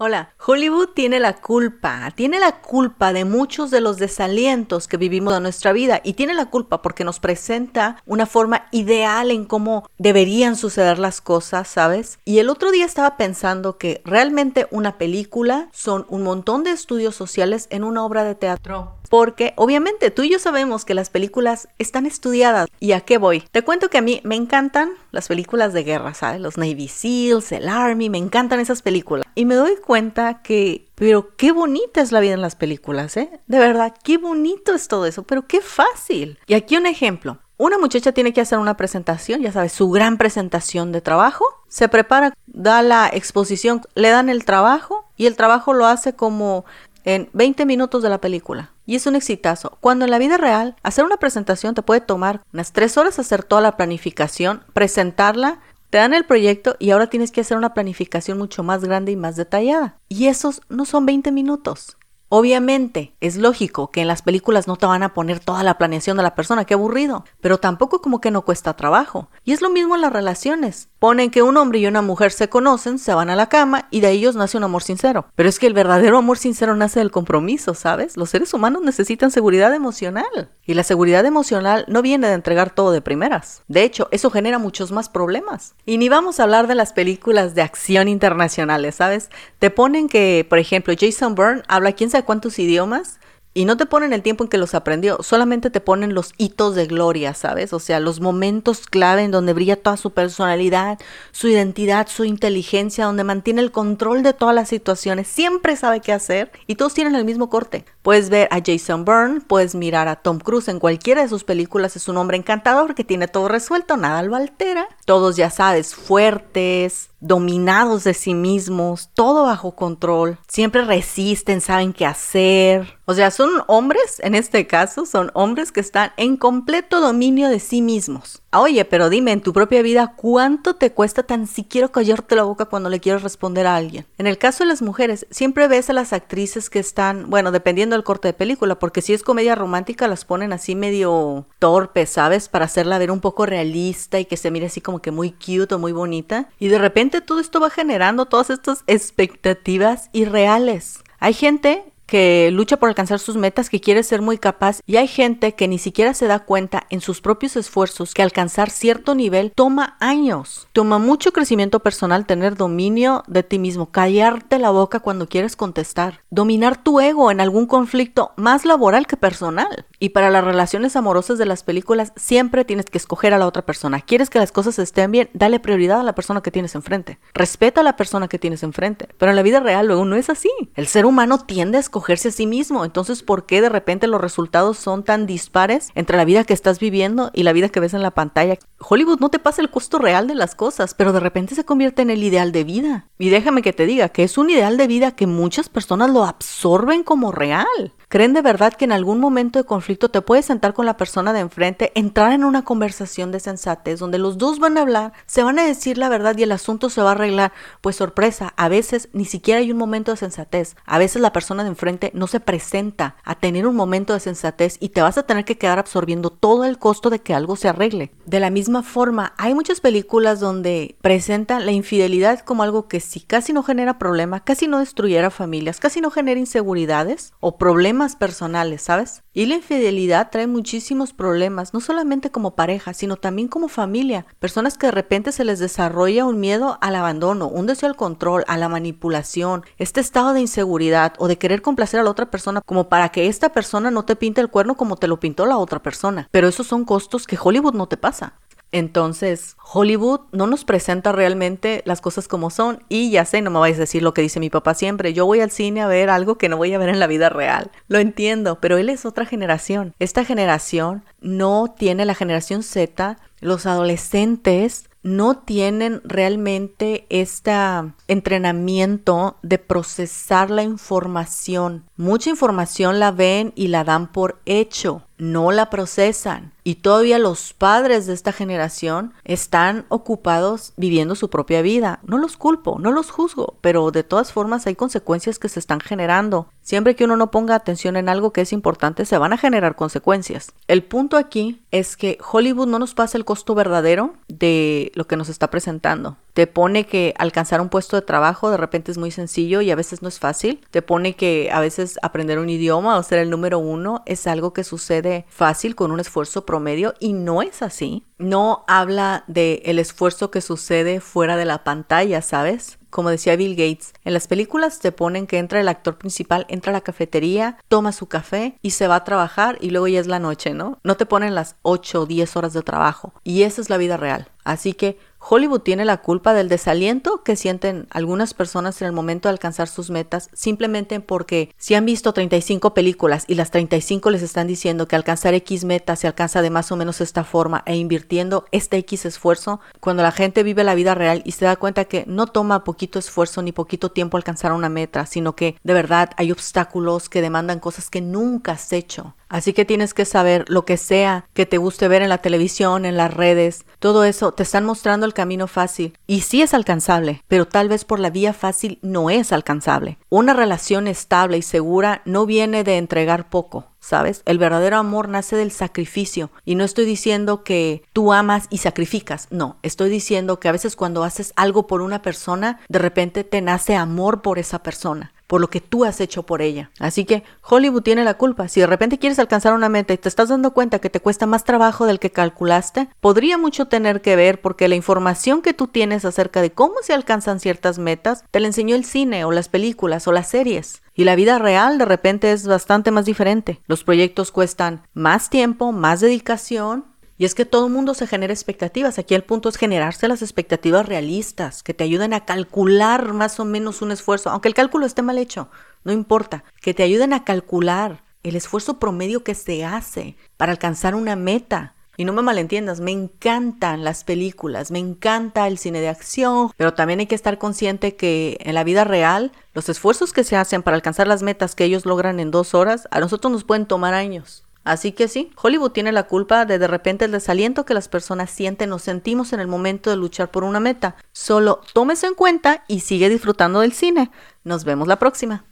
Hola, Hollywood tiene la culpa, tiene la culpa de muchos de los desalientos que vivimos en nuestra vida y tiene la culpa porque nos presenta una forma ideal en cómo deberían suceder las cosas, ¿sabes? Y el otro día estaba pensando que realmente una película son un montón de estudios sociales en una obra de teatro. Porque obviamente tú y yo sabemos que las películas están estudiadas. ¿Y a qué voy? Te cuento que a mí me encantan las películas de guerra, ¿sabes? Los Navy SEALs, el Army, me encantan esas películas. Y me doy cuenta que, pero qué bonita es la vida en las películas, ¿eh? De verdad, qué bonito es todo eso, pero qué fácil. Y aquí un ejemplo. Una muchacha tiene que hacer una presentación, ya sabes, su gran presentación de trabajo. Se prepara, da la exposición, le dan el trabajo y el trabajo lo hace como en 20 minutos de la película. Y es un exitazo. Cuando en la vida real, hacer una presentación te puede tomar unas 3 horas hacer toda la planificación, presentarla, te dan el proyecto y ahora tienes que hacer una planificación mucho más grande y más detallada. Y esos no son 20 minutos. Obviamente, es lógico que en las películas no te van a poner toda la planeación de la persona, qué aburrido, pero tampoco como que no cuesta trabajo. Y es lo mismo en las relaciones. Ponen que un hombre y una mujer se conocen, se van a la cama y de ellos nace un amor sincero. Pero es que el verdadero amor sincero nace del compromiso, ¿sabes? Los seres humanos necesitan seguridad emocional. Y la seguridad emocional no viene de entregar todo de primeras. De hecho, eso genera muchos más problemas. Y ni vamos a hablar de las películas de acción internacionales, ¿sabes? Te ponen que, por ejemplo, Jason Bourne habla quién sabe cuántos idiomas y no te ponen el tiempo en que los aprendió, solamente te ponen los hitos de gloria, ¿sabes? O sea, los momentos clave en donde brilla toda su personalidad, su identidad, su inteligencia, donde mantiene el control de todas las situaciones, siempre sabe qué hacer y todos tienen el mismo corte. Puedes ver a Jason Byrne, puedes mirar a Tom Cruise en cualquiera de sus películas, es un hombre encantador que tiene todo resuelto, nada lo altera. Todos ya sabes, fuertes, dominados de sí mismos, todo bajo control, siempre resisten, saben qué hacer. O sea, son hombres, en este caso, son hombres que están en completo dominio de sí mismos. Oye, pero dime, en tu propia vida, ¿cuánto te cuesta tan siquiera callarte la boca cuando le quieres responder a alguien? En el caso de las mujeres, siempre ves a las actrices que están, bueno, dependiendo del corte de película, porque si es comedia romántica las ponen así medio torpes, ¿sabes? Para hacerla ver un poco realista y que se mire así como que muy cute o muy bonita. Y de repente todo esto va generando todas estas expectativas irreales. Hay gente que lucha por alcanzar sus metas, que quiere ser muy capaz y hay gente que ni siquiera se da cuenta en sus propios esfuerzos que alcanzar cierto nivel toma años. Toma mucho crecimiento personal tener dominio de ti mismo, callarte la boca cuando quieres contestar, dominar tu ego en algún conflicto más laboral que personal. Y para las relaciones amorosas de las películas siempre tienes que escoger a la otra persona. ¿Quieres que las cosas estén bien? Dale prioridad a la persona que tienes enfrente. Respeta a la persona que tienes enfrente. Pero en la vida real luego no es así. El ser humano tiende a escogerse a sí mismo. Entonces, ¿por qué de repente los resultados son tan dispares entre la vida que estás viviendo y la vida que ves en la pantalla? Hollywood no te pasa el costo real de las cosas, pero de repente se convierte en el ideal de vida. Y déjame que te diga que es un ideal de vida que muchas personas lo absorben como real. ¿Creen de verdad que en algún momento de conflicto te puedes sentar con la persona de enfrente, entrar en una conversación de sensatez donde los dos van a hablar, se van a decir la verdad y el asunto se va a arreglar? Pues sorpresa, a veces ni siquiera hay un momento de sensatez. A veces la persona de enfrente no se presenta a tener un momento de sensatez y te vas a tener que quedar absorbiendo todo el costo de que algo se arregle. De la misma forma, hay muchas películas donde presentan la infidelidad como algo que si casi no genera problema, casi no destruyera familias, casi no genera inseguridades o problemas personales, ¿sabes? Y la infidelidad trae muchísimos problemas, no solamente como pareja, sino también como familia. Personas que de repente se les desarrolla un miedo al abandono, un deseo al control, a la manipulación, este estado de inseguridad o de querer complacer a la otra persona como para que esta persona no te pinte el cuerno como te lo pintó la otra persona. Pero esos son costos que Hollywood no te pasa. Entonces, Hollywood no nos presenta realmente las cosas como son y ya sé, no me vais a decir lo que dice mi papá siempre, yo voy al cine a ver algo que no voy a ver en la vida real. Lo entiendo, pero él es otra generación. Esta generación no tiene la generación Z, los adolescentes no tienen realmente este entrenamiento de procesar la información. Mucha información la ven y la dan por hecho, no la procesan. Y todavía los padres de esta generación están ocupados viviendo su propia vida. No los culpo, no los juzgo, pero de todas formas hay consecuencias que se están generando. Siempre que uno no ponga atención en algo que es importante, se van a generar consecuencias. El punto aquí es que Hollywood no nos pasa el costo verdadero de lo que nos está presentando. Te pone que alcanzar un puesto de trabajo de repente es muy sencillo y a veces no es fácil. Te pone que a veces aprender un idioma o ser el número uno es algo que sucede fácil con un esfuerzo promedio y no es así. No habla de el esfuerzo que sucede fuera de la pantalla, ¿sabes? Como decía Bill Gates, en las películas te ponen que entra el actor principal, entra a la cafetería, toma su café y se va a trabajar y luego ya es la noche, ¿no? No te ponen las 8 o 10 horas de trabajo. Y esa es la vida real. Así que Hollywood tiene la culpa del desaliento que sienten algunas personas en el momento de alcanzar sus metas simplemente porque si han visto 35 películas y las 35 les están diciendo que alcanzar X meta se alcanza de más o menos esta forma e invirtiendo este X esfuerzo, cuando la gente vive la vida real y se da cuenta que no toma poquito esfuerzo ni poquito tiempo alcanzar una meta, sino que de verdad hay obstáculos que demandan cosas que nunca has hecho. Así que tienes que saber lo que sea que te guste ver en la televisión, en las redes, todo eso te están mostrando el camino fácil. Y sí es alcanzable, pero tal vez por la vía fácil no es alcanzable. Una relación estable y segura no viene de entregar poco. ¿Sabes? El verdadero amor nace del sacrificio. Y no estoy diciendo que tú amas y sacrificas. No, estoy diciendo que a veces cuando haces algo por una persona, de repente te nace amor por esa persona por lo que tú has hecho por ella. Así que Hollywood tiene la culpa. Si de repente quieres alcanzar una meta y te estás dando cuenta que te cuesta más trabajo del que calculaste, podría mucho tener que ver porque la información que tú tienes acerca de cómo se alcanzan ciertas metas te la enseñó el cine o las películas o las series. Y la vida real de repente es bastante más diferente. Los proyectos cuestan más tiempo, más dedicación, y es que todo el mundo se genera expectativas. Aquí el punto es generarse las expectativas realistas, que te ayuden a calcular más o menos un esfuerzo, aunque el cálculo esté mal hecho, no importa, que te ayuden a calcular el esfuerzo promedio que se hace para alcanzar una meta. Y no me malentiendas, me encantan las películas, me encanta el cine de acción, pero también hay que estar consciente que en la vida real los esfuerzos que se hacen para alcanzar las metas que ellos logran en dos horas, a nosotros nos pueden tomar años. Así que sí, Hollywood tiene la culpa de de repente el desaliento que las personas sienten o sentimos en el momento de luchar por una meta. Solo tómese en cuenta y sigue disfrutando del cine. Nos vemos la próxima.